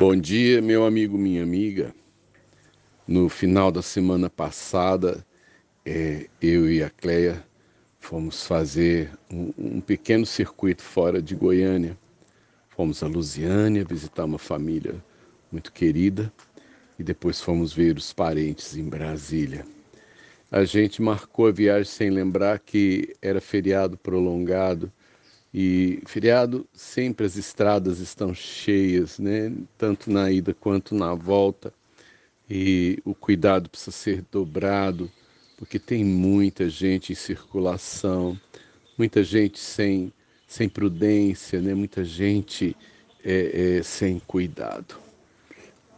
Bom dia, meu amigo, minha amiga. No final da semana passada, é, eu e a Cleia fomos fazer um, um, pequeno circuito fora de Goiânia. Fomos a Lusiânia visitar uma família muito querida e depois fomos ver os parentes em Brasília. A gente marcou a viagem sem lembrar que era feriado prolongado e feriado sempre as estradas estão cheias, né? Tanto na ida quanto na volta. E o cuidado precisa ser dobrado, porque tem muita gente em circulação, muita gente sem, sem prudência, né? muita gente é, é, sem cuidado.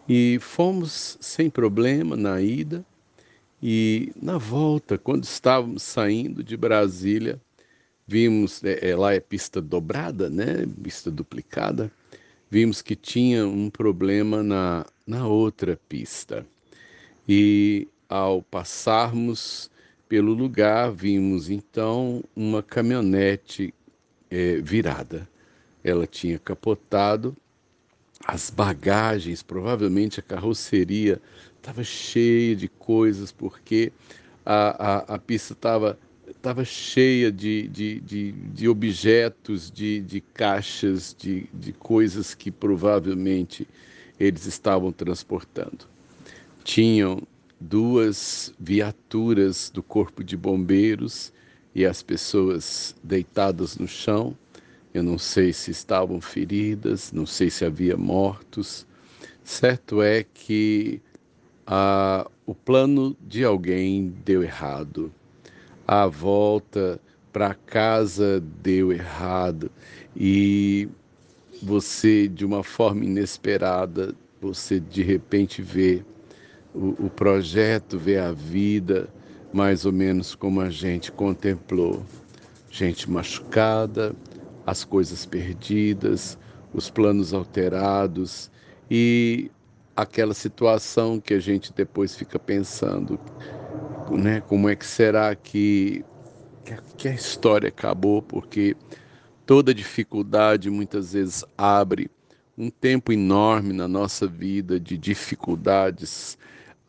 E fomos sem problema na ida e na volta, quando estávamos saindo de Brasília, vimos, é, é, lá é pista dobrada, né? Pista duplicada. Vimos que tinha um problema na, na outra pista. E ao passarmos pelo lugar, vimos então uma caminhonete é, virada. Ela tinha capotado, as bagagens, provavelmente a carroceria estava cheia de coisas, porque a, a, a pista estava estava cheia de, de, de, de, objetos, de, de caixas, de, de coisas que provavelmente eles estavam transportando. Tinham duas viaturas do Corpo de Bombeiros e as pessoas deitadas no chão. Eu não sei se estavam feridas, não sei se havia mortos. Certo é que ah, o plano de alguém deu errado a volta para casa deu errado e você, de uma forma inesperada, você de repente vê o, o projeto, vê a vida mais ou menos como a gente contemplou. Gente machucada, as coisas perdidas, os planos alterados e aquela situação que a gente depois fica pensando né? Como é que será que, que a história acabou? Porque toda dificuldade muitas vezes abre um tempo enorme na nossa vida de dificuldades.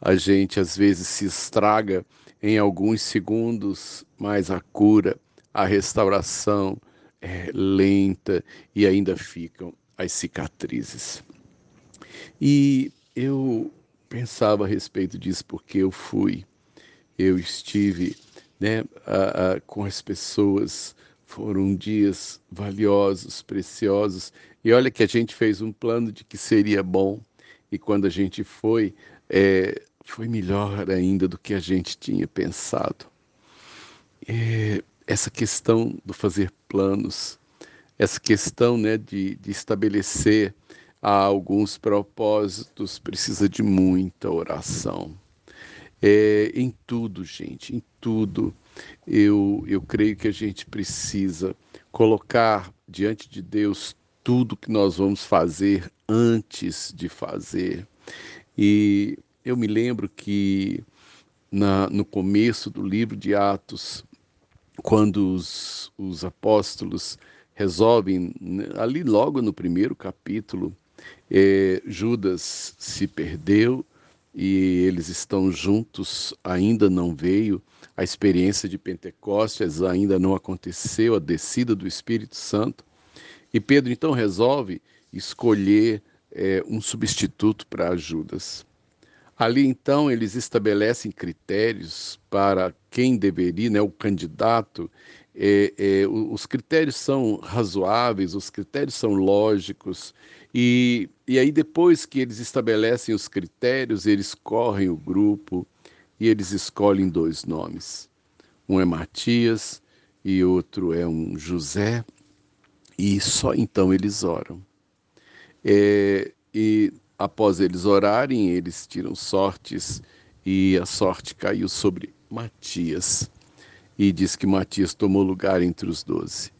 A gente às vezes se estraga em alguns segundos, mas a cura, a restauração é lenta e ainda ficam as cicatrizes. E eu pensava a respeito disso porque eu fui eu estive né, a, a, com as pessoas. Foram dias valiosos, preciosos. E olha que a gente fez um plano de que seria bom. E quando a gente foi, é, foi melhor ainda do que a gente tinha pensado. É, essa questão do fazer planos, essa questão né, de, de estabelecer alguns propósitos, precisa de muita oração é, em tudo, gente, em tudo. Eu, eu creio que a gente precisa colocar diante de Deus tudo que nós vamos fazer antes de fazer. E eu me lembro que na, no começo do livro de Atos, quando os, os apóstolos resolvem, ali logo no primeiro capítulo, é, Judas se perdeu e eles estão juntos, ainda não veio a experiência de Pentecostes, ainda não aconteceu a descida do Espírito Santo. E Pedro então resolve escolher é, um substituto para Judas. Ali então eles estabelecem critérios para quem deveria, né, o candidato. É, é, os critérios são razoáveis, os critérios são lógicos e, e aí, depois que eles estabelecem os critérios, eles correm o grupo e eles escolhem dois nomes. Um é Matias e outro é um José, e só então eles oram. É, e após eles orarem, eles tiram sortes, e a sorte caiu sobre Matias. E diz que Matias tomou lugar entre os doze.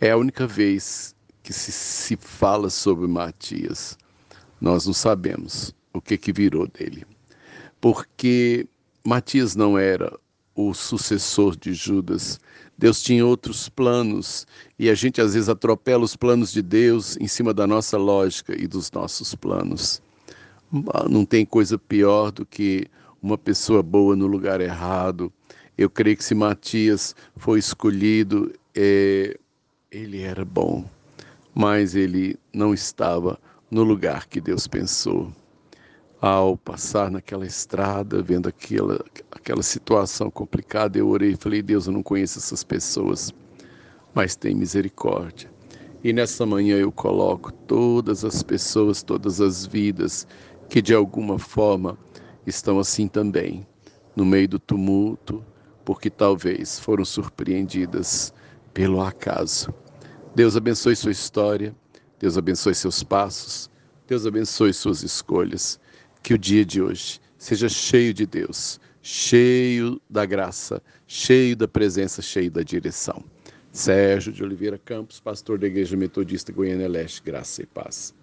É a única vez que se, se fala sobre Matias, nós não sabemos o que, que virou dele. Porque Matias não era o sucessor de Judas. Deus tinha outros planos e a gente às vezes atropela os planos de Deus em cima da nossa lógica e dos nossos planos. Não tem coisa pior do que uma pessoa boa no lugar errado. Eu creio que se Matias foi escolhido, é, ele era bom, mas ele não estava no lugar que Deus pensou. Ao passar naquela estrada, vendo aquela, aquela situação complicada, eu orei e falei: Deus, eu não conheço essas pessoas, mas tem misericórdia. E nessa manhã eu coloco todas as pessoas, todas as vidas que de alguma forma estão assim também, no meio do tumulto, porque talvez foram surpreendidas pelo acaso. Deus abençoe sua história, Deus abençoe seus passos, Deus abençoe suas escolhas. Que o dia de hoje seja cheio de Deus, cheio da graça, cheio da presença, cheio da direção. Sérgio de Oliveira Campos, pastor da Igreja Metodista Goiânia Leste, graça e paz.